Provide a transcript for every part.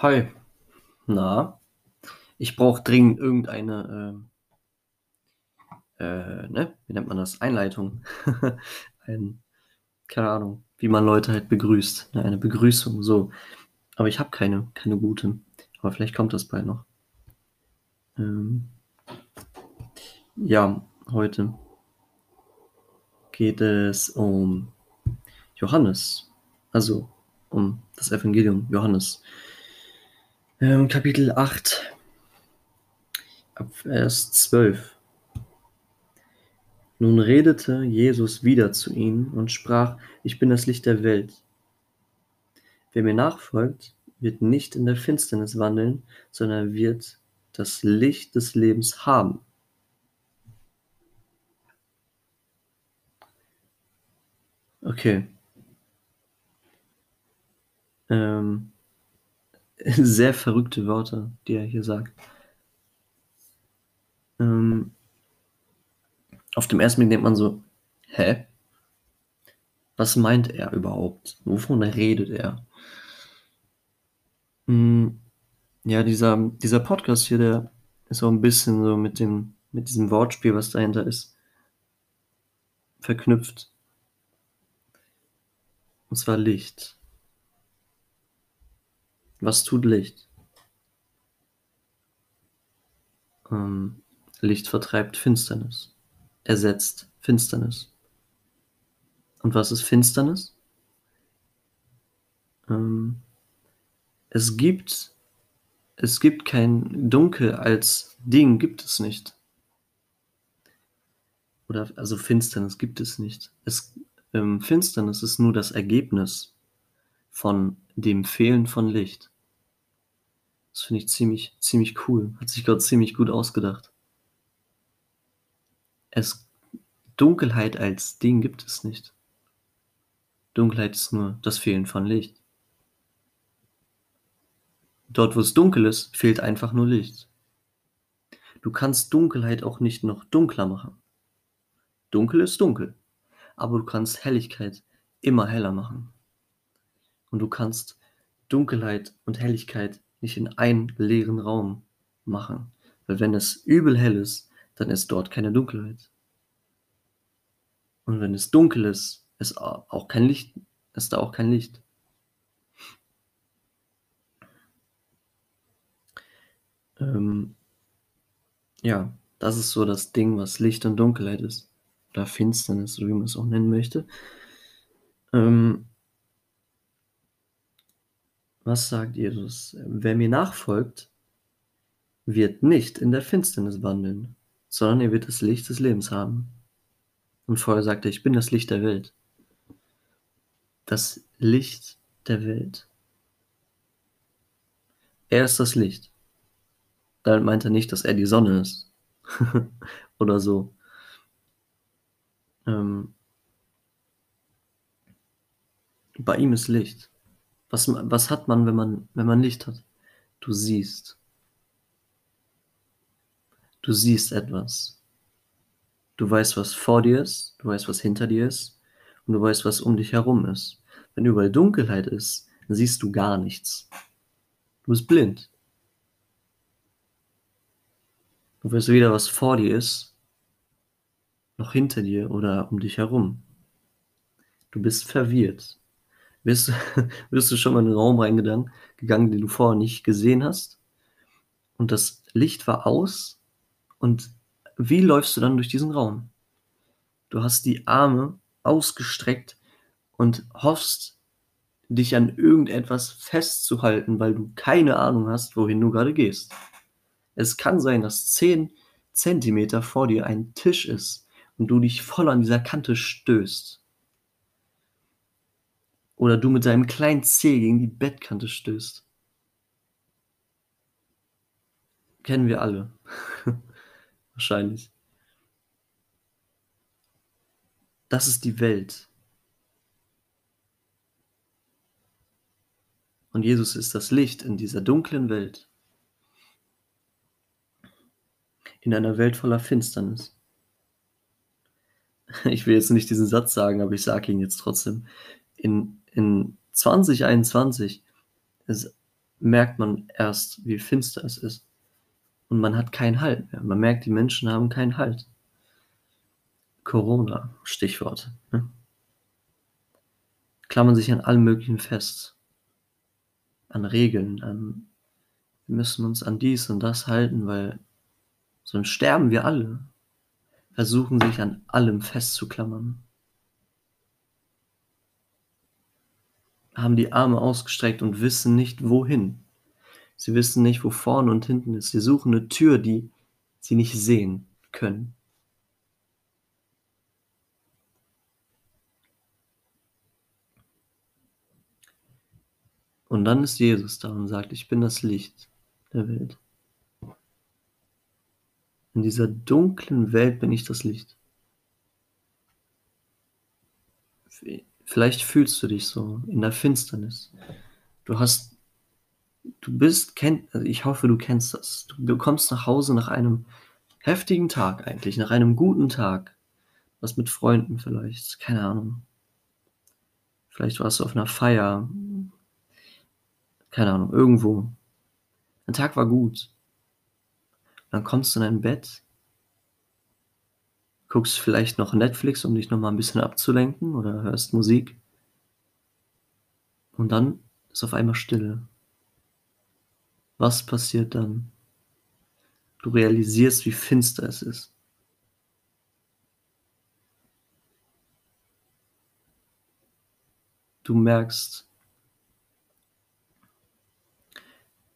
Hi. Na? Ich brauche dringend irgendeine, äh, äh, ne? Wie nennt man das? Einleitung. Ein, keine Ahnung, wie man Leute halt begrüßt. Ne? Eine Begrüßung, so. Aber ich habe keine, keine gute. Aber vielleicht kommt das bald noch. Ähm, ja, heute geht es um Johannes. Also um das Evangelium Johannes. Ähm, Kapitel 8, ab Vers 12. Nun redete Jesus wieder zu ihnen und sprach, ich bin das Licht der Welt. Wer mir nachfolgt, wird nicht in der Finsternis wandeln, sondern wird das Licht des Lebens haben. Okay. Ähm, sehr verrückte Wörter, die er hier sagt. Ähm, auf dem ersten Blick denkt man so, hä? Was meint er überhaupt? Wovon redet er? Hm, ja, dieser, dieser Podcast hier, der ist auch ein bisschen so mit dem, mit diesem Wortspiel, was dahinter ist, verknüpft. Und zwar Licht. Was tut Licht? Ähm, Licht vertreibt Finsternis, ersetzt Finsternis. Und was ist Finsternis? Ähm, es gibt, es gibt kein Dunkel als Ding, gibt es nicht. Oder also Finsternis gibt es nicht. Es, ähm, Finsternis ist nur das Ergebnis von dem Fehlen von Licht. Das finde ich ziemlich, ziemlich cool. Hat sich Gott ziemlich gut ausgedacht. Es, Dunkelheit als Ding gibt es nicht. Dunkelheit ist nur das Fehlen von Licht. Dort, wo es dunkel ist, fehlt einfach nur Licht. Du kannst Dunkelheit auch nicht noch dunkler machen. Dunkel ist dunkel, aber du kannst Helligkeit immer heller machen. Und du kannst Dunkelheit und Helligkeit nicht in einen leeren Raum machen. Weil wenn es übel hell ist, dann ist dort keine Dunkelheit. Und wenn es dunkel ist, ist auch kein Licht, ist da auch kein Licht. Ähm, ja, das ist so das Ding, was Licht und Dunkelheit ist. Oder Finsternis, wie man es auch nennen möchte. Ähm, was sagt Jesus? Wer mir nachfolgt, wird nicht in der Finsternis wandeln, sondern er wird das Licht des Lebens haben. Und vorher sagte er, ich bin das Licht der Welt. Das Licht der Welt. Er ist das Licht. Damit meint er nicht, dass er die Sonne ist. Oder so. Ähm, bei ihm ist Licht. Was, was hat man, wenn man, wenn man Licht hat? Du siehst. Du siehst etwas. Du weißt, was vor dir ist, du weißt, was hinter dir ist und du weißt, was um dich herum ist. Wenn überall Dunkelheit ist, dann siehst du gar nichts. Du bist blind. Du weißt weder, was vor dir ist, noch hinter dir oder um dich herum. Du bist verwirrt. Bist, bist du schon mal in einen Raum reingegangen, gegangen, den du vorher nicht gesehen hast? Und das Licht war aus. Und wie läufst du dann durch diesen Raum? Du hast die Arme ausgestreckt und hoffst, dich an irgendetwas festzuhalten, weil du keine Ahnung hast, wohin du gerade gehst. Es kann sein, dass 10 Zentimeter vor dir ein Tisch ist und du dich voll an dieser Kante stößt oder du mit deinem kleinen Zeh gegen die Bettkante stößt. Kennen wir alle. Wahrscheinlich. Das ist die Welt. Und Jesus ist das Licht in dieser dunklen Welt. In einer Welt voller Finsternis. Ich will jetzt nicht diesen Satz sagen, aber ich sage ihn jetzt trotzdem. In in 2021 ist merkt man erst, wie finster es ist. Und man hat keinen Halt mehr. Man merkt, die Menschen haben keinen Halt. Corona, Stichwort. Ne? Klammern sich an allem Möglichen fest. An Regeln, an wir müssen uns an dies und das halten, weil sonst sterben wir alle. Versuchen sich an allem festzuklammern. Haben die Arme ausgestreckt und wissen nicht wohin. Sie wissen nicht, wo vorne und hinten ist. Sie suchen eine Tür, die sie nicht sehen können. Und dann ist Jesus da und sagt, ich bin das Licht der Welt. In dieser dunklen Welt bin ich das Licht. Vielleicht fühlst du dich so in der Finsternis. Du hast, du bist, kennt, also ich hoffe, du kennst das. Du kommst nach Hause nach einem heftigen Tag eigentlich, nach einem guten Tag. Was mit Freunden vielleicht, keine Ahnung. Vielleicht warst du auf einer Feier, keine Ahnung, irgendwo. Der Tag war gut. Dann kommst du in dein Bett, guckst vielleicht noch Netflix, um dich noch mal ein bisschen abzulenken oder hörst Musik. Und dann ist auf einmal Stille. Was passiert dann? Du realisierst, wie finster es ist. Du merkst,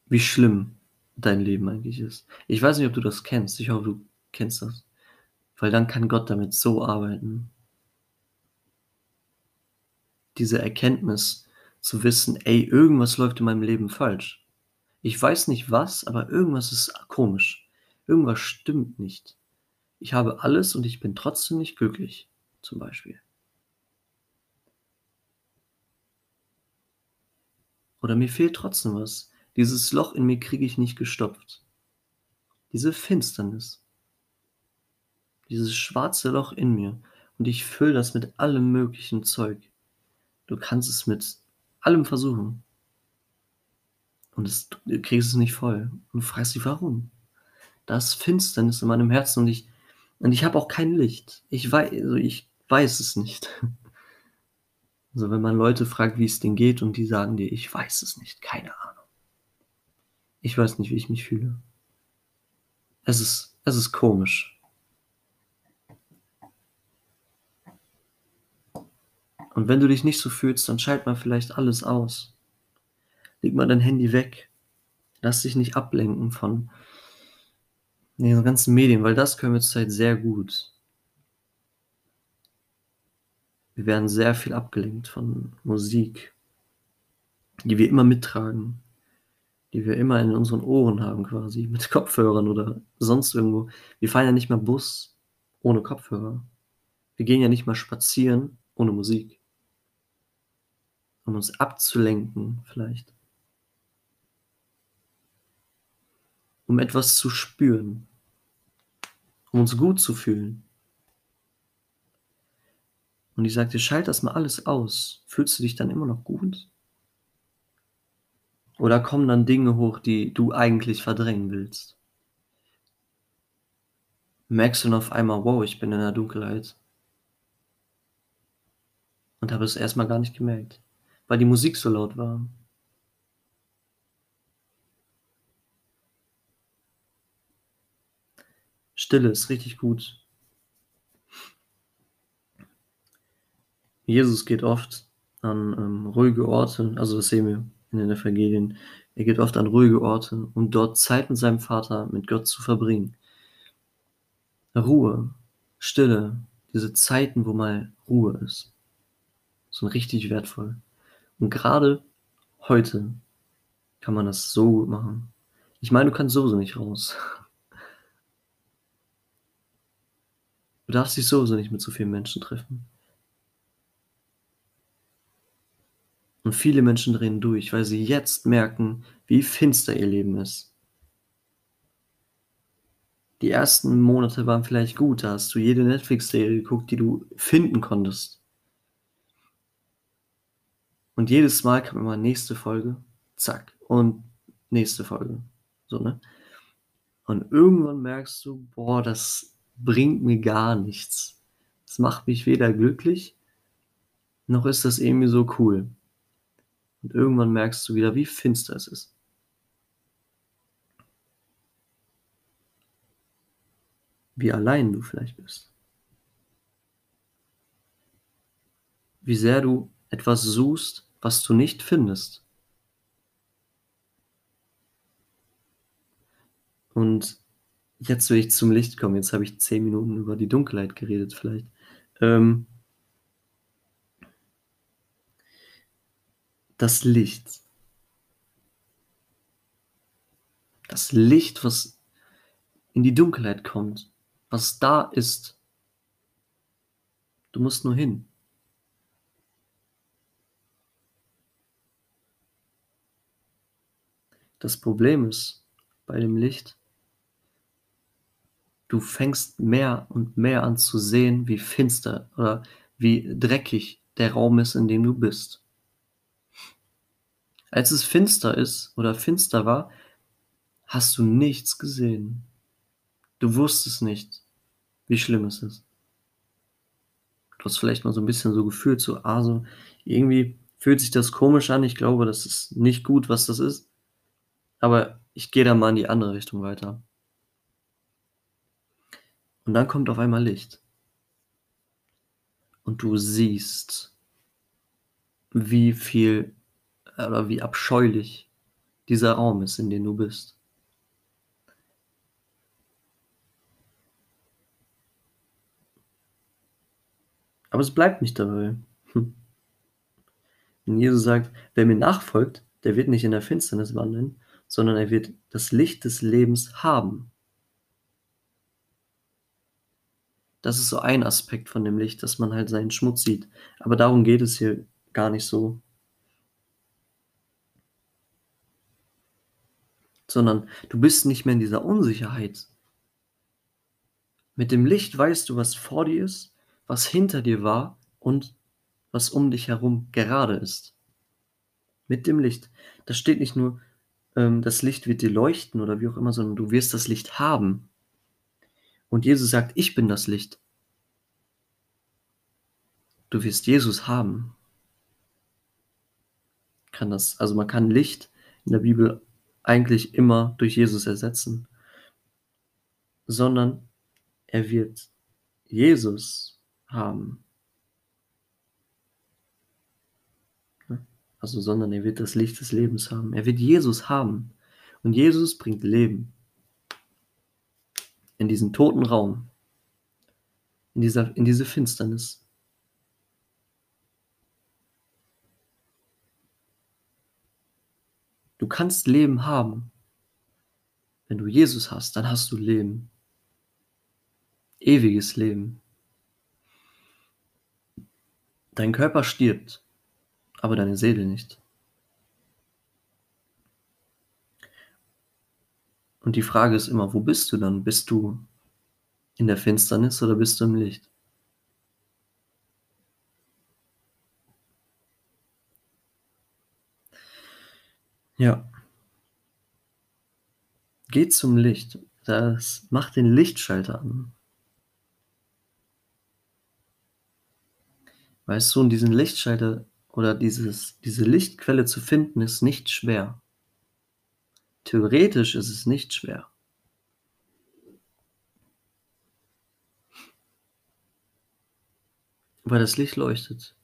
wie schlimm dein Leben eigentlich ist. Ich weiß nicht, ob du das kennst. Ich hoffe, du kennst das. Weil dann kann Gott damit so arbeiten. Diese Erkenntnis zu wissen, ey, irgendwas läuft in meinem Leben falsch. Ich weiß nicht was, aber irgendwas ist komisch. Irgendwas stimmt nicht. Ich habe alles und ich bin trotzdem nicht glücklich, zum Beispiel. Oder mir fehlt trotzdem was. Dieses Loch in mir kriege ich nicht gestopft. Diese Finsternis. Dieses schwarze Loch in mir. Und ich fülle das mit allem möglichen Zeug. Du kannst es mit allem versuchen. Und es, du kriegst es nicht voll. Und du fragst dich, warum? Da ist Finsternis in meinem Herzen und ich, und ich habe auch kein Licht. Ich weiß, also ich weiß es nicht. Also wenn man Leute fragt, wie es denen geht und die sagen dir, ich weiß es nicht, keine Ahnung. Ich weiß nicht, wie ich mich fühle. Es ist, es ist komisch. Und wenn du dich nicht so fühlst, dann schalt mal vielleicht alles aus. Leg mal dein Handy weg. Lass dich nicht ablenken von den ganzen Medien, weil das können wir zurzeit sehr gut. Wir werden sehr viel abgelenkt von Musik, die wir immer mittragen die wir immer in unseren Ohren haben quasi, mit Kopfhörern oder sonst irgendwo. Wir fahren ja nicht mal Bus ohne Kopfhörer. Wir gehen ja nicht mal spazieren ohne Musik. Um uns abzulenken vielleicht. Um etwas zu spüren. Um uns gut zu fühlen. Und ich sagte, schalt das mal alles aus. Fühlst du dich dann immer noch gut? Oder kommen dann Dinge hoch, die du eigentlich verdrängen willst? Merkst du dann auf einmal, wow, ich bin in der Dunkelheit. Und habe es erstmal gar nicht gemerkt, weil die Musik so laut war. Stille ist richtig gut. Jesus geht oft an ähm, ruhige Orte, also das sehen wir in den Evangelien. Er geht oft an ruhige Orte, um dort Zeit mit seinem Vater, mit Gott zu verbringen. Ruhe, Stille, diese Zeiten, wo mal Ruhe ist, sind richtig wertvoll. Und gerade heute kann man das so gut machen. Ich meine, du kannst sowieso nicht raus. Du darfst dich sowieso nicht mit so vielen Menschen treffen. Und viele Menschen drehen durch, weil sie jetzt merken, wie finster ihr Leben ist. Die ersten Monate waren vielleicht gut, da hast du jede Netflix-Serie geguckt, die du finden konntest. Und jedes Mal kam immer nächste Folge, zack. Und nächste Folge. So, ne? Und irgendwann merkst du, boah, das bringt mir gar nichts. Das macht mich weder glücklich, noch ist das irgendwie so cool. Und irgendwann merkst du wieder, wie finster es ist. Wie allein du vielleicht bist. Wie sehr du etwas suchst, was du nicht findest. Und jetzt will ich zum Licht kommen. Jetzt habe ich zehn Minuten über die Dunkelheit geredet, vielleicht. Ähm, das Licht. Das Licht, was in die Dunkelheit kommt, was da ist. Du musst nur hin. Das Problem ist bei dem Licht, du fängst mehr und mehr an zu sehen, wie finster oder wie dreckig der Raum ist, in dem du bist. Als es finster ist oder finster war, hast du nichts gesehen. Du wusstest nicht, wie schlimm es ist. Du hast vielleicht mal so ein bisschen so gefühlt, so, ah, so, irgendwie fühlt sich das komisch an. Ich glaube, das ist nicht gut, was das ist. Aber ich gehe da mal in die andere Richtung weiter. Und dann kommt auf einmal Licht. Und du siehst, wie viel oder wie abscheulich dieser Raum ist, in dem du bist. Aber es bleibt nicht dabei. Hm. Und Jesus sagt, wer mir nachfolgt, der wird nicht in der Finsternis wandeln, sondern er wird das Licht des Lebens haben. Das ist so ein Aspekt von dem Licht, dass man halt seinen Schmutz sieht. Aber darum geht es hier gar nicht so. Sondern du bist nicht mehr in dieser Unsicherheit. Mit dem Licht weißt du, was vor dir ist, was hinter dir war und was um dich herum gerade ist. Mit dem Licht. Da steht nicht nur, ähm, das Licht wird dir leuchten oder wie auch immer, sondern du wirst das Licht haben. Und Jesus sagt, ich bin das Licht. Du wirst Jesus haben. Kann das, also man kann Licht in der Bibel eigentlich immer durch Jesus ersetzen, sondern er wird Jesus haben. Also, sondern er wird das Licht des Lebens haben. Er wird Jesus haben. Und Jesus bringt Leben in diesen toten Raum, in, dieser, in diese Finsternis. Du kannst Leben haben. Wenn du Jesus hast, dann hast du Leben. Ewiges Leben. Dein Körper stirbt, aber deine Seele nicht. Und die Frage ist immer, wo bist du dann? Bist du in der Finsternis oder bist du im Licht? Ja. Geh zum Licht. Das macht den Lichtschalter an. Weißt du, und diesen Lichtschalter oder dieses, diese Lichtquelle zu finden, ist nicht schwer. Theoretisch ist es nicht schwer. Weil das Licht leuchtet.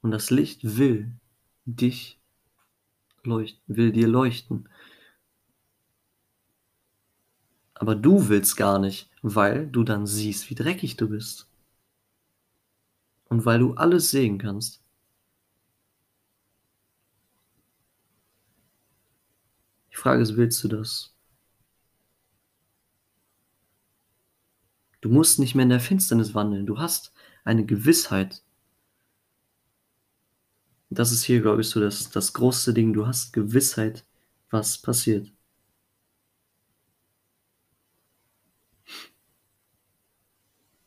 Und das Licht will dich leuchten, will dir leuchten. Aber du willst gar nicht, weil du dann siehst, wie dreckig du bist. Und weil du alles sehen kannst. Die Frage ist, willst du das? Du musst nicht mehr in der Finsternis wandeln. Du hast eine Gewissheit. Das ist hier, glaube ich, so das, das große Ding. Du hast Gewissheit, was passiert.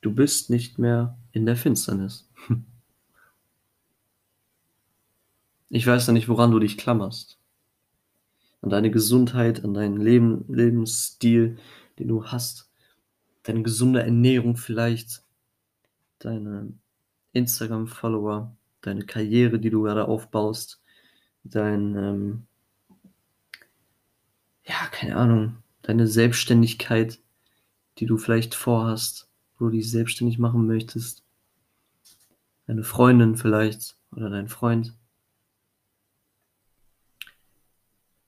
Du bist nicht mehr in der Finsternis. Ich weiß ja nicht, woran du dich klammerst. an deine Gesundheit, an deinen Leben Lebensstil, den du hast, deine gesunde Ernährung vielleicht, deine Instagram-Follower, deine Karriere, die du gerade aufbaust, dein, ähm ja, keine Ahnung, deine Selbstständigkeit, die du vielleicht vorhast, wo du dich selbstständig machen möchtest. Deine Freundin vielleicht oder dein Freund.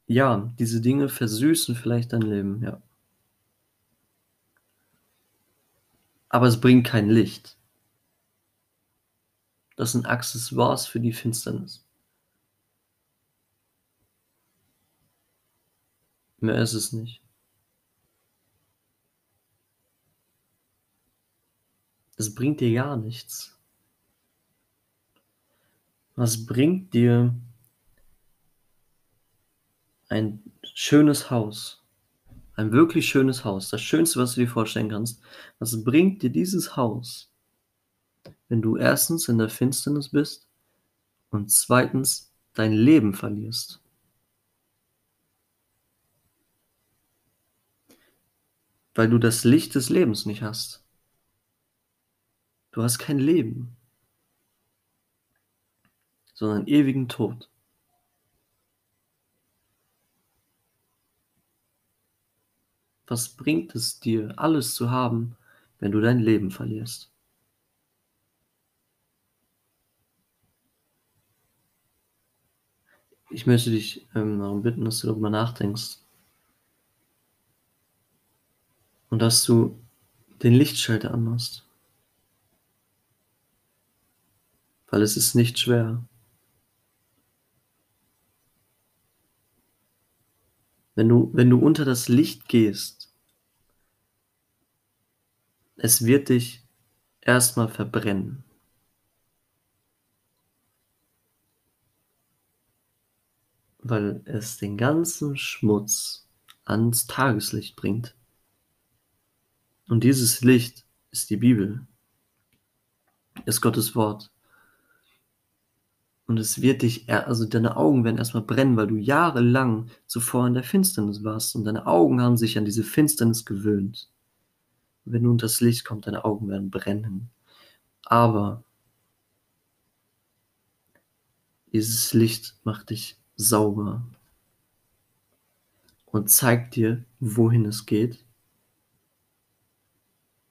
Ja, diese Dinge versüßen vielleicht dein Leben, ja. Aber es bringt kein Licht. Das sind Accessoires für die Finsternis. Mehr ist es nicht. Es bringt dir gar nichts. Was bringt dir ein schönes Haus? Ein wirklich schönes Haus, das Schönste, was du dir vorstellen kannst. Was bringt dir dieses Haus, wenn du erstens in der Finsternis bist und zweitens dein Leben verlierst? Weil du das Licht des Lebens nicht hast. Du hast kein Leben, sondern ewigen Tod. Was bringt es dir, alles zu haben, wenn du dein Leben verlierst? Ich möchte dich ähm, darum bitten, dass du darüber nachdenkst. Und dass du den Lichtschalter anmachst. Weil es ist nicht schwer. Wenn du, wenn du unter das Licht gehst, es wird dich erstmal verbrennen. Weil es den ganzen Schmutz ans Tageslicht bringt. Und dieses Licht ist die Bibel, ist Gottes Wort. Und es wird dich, also deine Augen werden erstmal brennen, weil du jahrelang zuvor in der Finsternis warst und deine Augen haben sich an diese Finsternis gewöhnt. Wenn unter das Licht kommst, deine Augen werden brennen. Aber dieses Licht macht dich sauber und zeigt dir, wohin es geht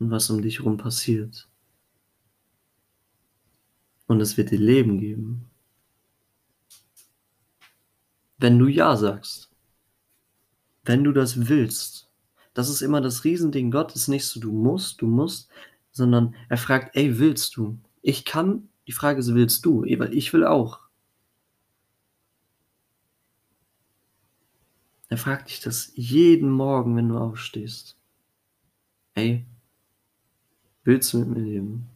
und was um dich herum passiert. Und es wird dir Leben geben. Wenn du Ja sagst. Wenn du das willst. Das ist immer das Riesending. Gott ist nicht so, du musst, du musst, sondern er fragt, ey, willst du? Ich kann, die Frage ist, willst du? Weil ich will auch. Er fragt dich das jeden Morgen, wenn du aufstehst. Ey, Willst du mit mir leben?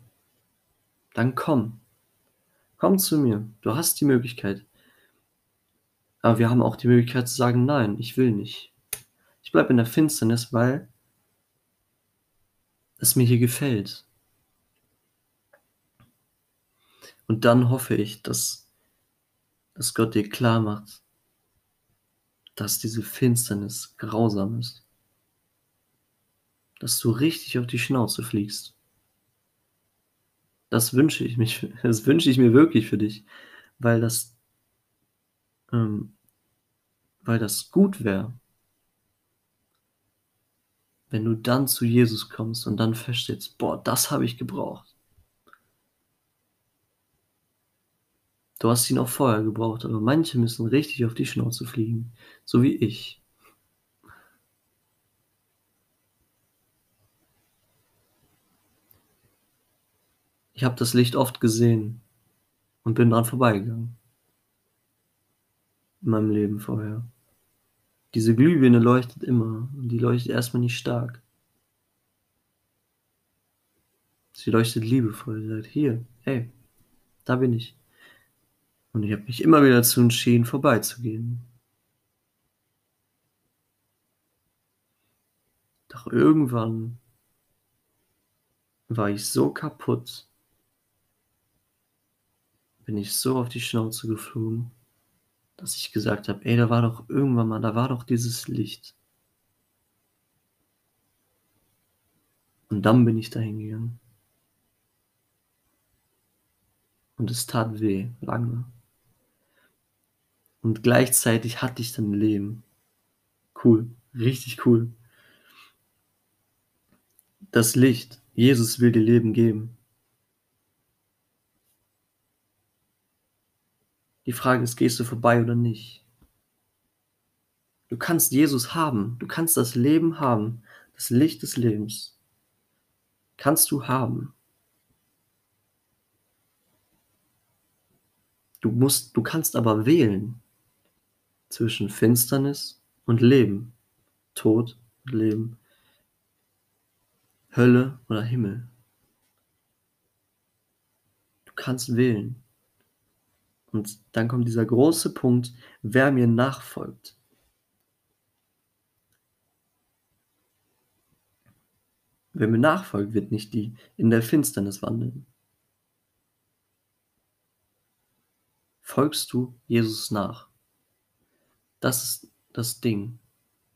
Dann komm. Komm zu mir. Du hast die Möglichkeit. Aber wir haben auch die Möglichkeit zu sagen, nein, ich will nicht. Ich bleibe in der Finsternis, weil es mir hier gefällt. Und dann hoffe ich, dass, dass Gott dir klar macht, dass diese Finsternis grausam ist. Dass du richtig auf die Schnauze fliegst. Das wünsche ich mich, das wünsche ich mir wirklich für dich, weil das, ähm, weil das gut wäre, wenn du dann zu Jesus kommst und dann feststellst, boah, das habe ich gebraucht. Du hast ihn auch vorher gebraucht, aber manche müssen richtig auf die Schnauze fliegen, so wie ich. Ich habe das Licht oft gesehen und bin dran vorbeigegangen. In meinem Leben vorher. Diese Glühbirne leuchtet immer und die leuchtet erstmal nicht stark. Sie leuchtet liebevoll. Sie sagt, hier, hey, da bin ich. Und ich habe mich immer wieder dazu entschieden, vorbeizugehen. Doch irgendwann war ich so kaputt, bin ich so auf die Schnauze geflogen, dass ich gesagt habe: „Ey, da war doch irgendwann mal da war doch dieses Licht.“ Und dann bin ich da hingegangen. Und es tat weh, lange. Und gleichzeitig hatte ich dann Leben. Cool, richtig cool. Das Licht, Jesus will dir Leben geben. Die Frage ist, gehst du vorbei oder nicht? Du kannst Jesus haben, du kannst das Leben haben, das Licht des Lebens. Kannst du haben. Du musst du kannst aber wählen zwischen Finsternis und Leben, Tod und Leben, Hölle oder Himmel. Du kannst wählen. Und dann kommt dieser große Punkt, wer mir nachfolgt. Wer mir nachfolgt, wird nicht die in der Finsternis wandeln. Folgst du Jesus nach? Das ist das Ding.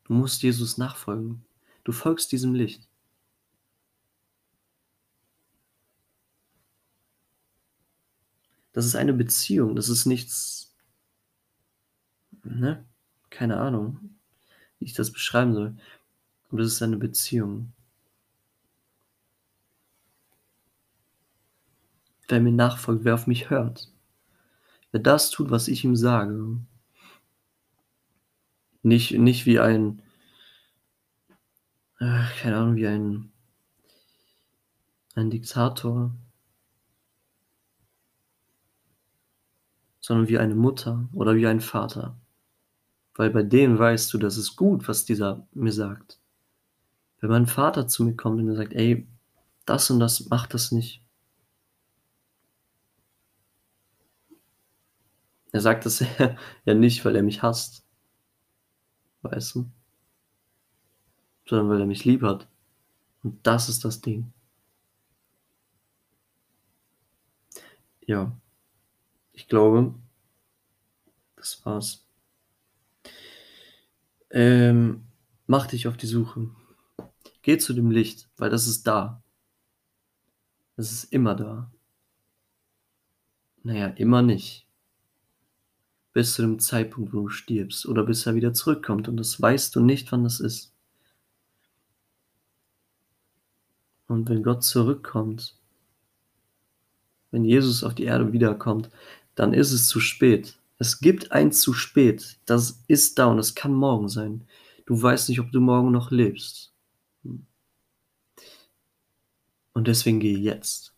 Du musst Jesus nachfolgen. Du folgst diesem Licht. Das ist eine Beziehung, das ist nichts ne? Keine Ahnung, wie ich das beschreiben soll. Aber das ist eine Beziehung. Wer mir nachfolgt, wer auf mich hört. Wer das tut, was ich ihm sage. Nicht nicht wie ein äh, keine Ahnung, wie ein ein Diktator. Sondern wie eine Mutter oder wie ein Vater. Weil bei denen weißt du, das ist gut, was dieser mir sagt. Wenn mein Vater zu mir kommt und mir sagt: „Ey, das und das, mach das nicht.“ Er sagt das ja nicht, weil er mich hasst. Weißt du? Sondern weil er mich lieb hat. Und das ist das Ding. Ja. Ich glaube das war's. Ähm, mach dich auf die Suche. Geh zu dem Licht, weil das ist da. Es ist immer da. Na ja, immer nicht. Bis zu dem Zeitpunkt, wo du stirbst oder bis er wieder zurückkommt und das weißt du nicht, wann das ist. Und wenn Gott zurückkommt wenn Jesus auf die Erde wiederkommt, dann ist es zu spät. Es gibt ein zu spät. Das ist da und es kann morgen sein. Du weißt nicht, ob du morgen noch lebst. Und deswegen gehe jetzt.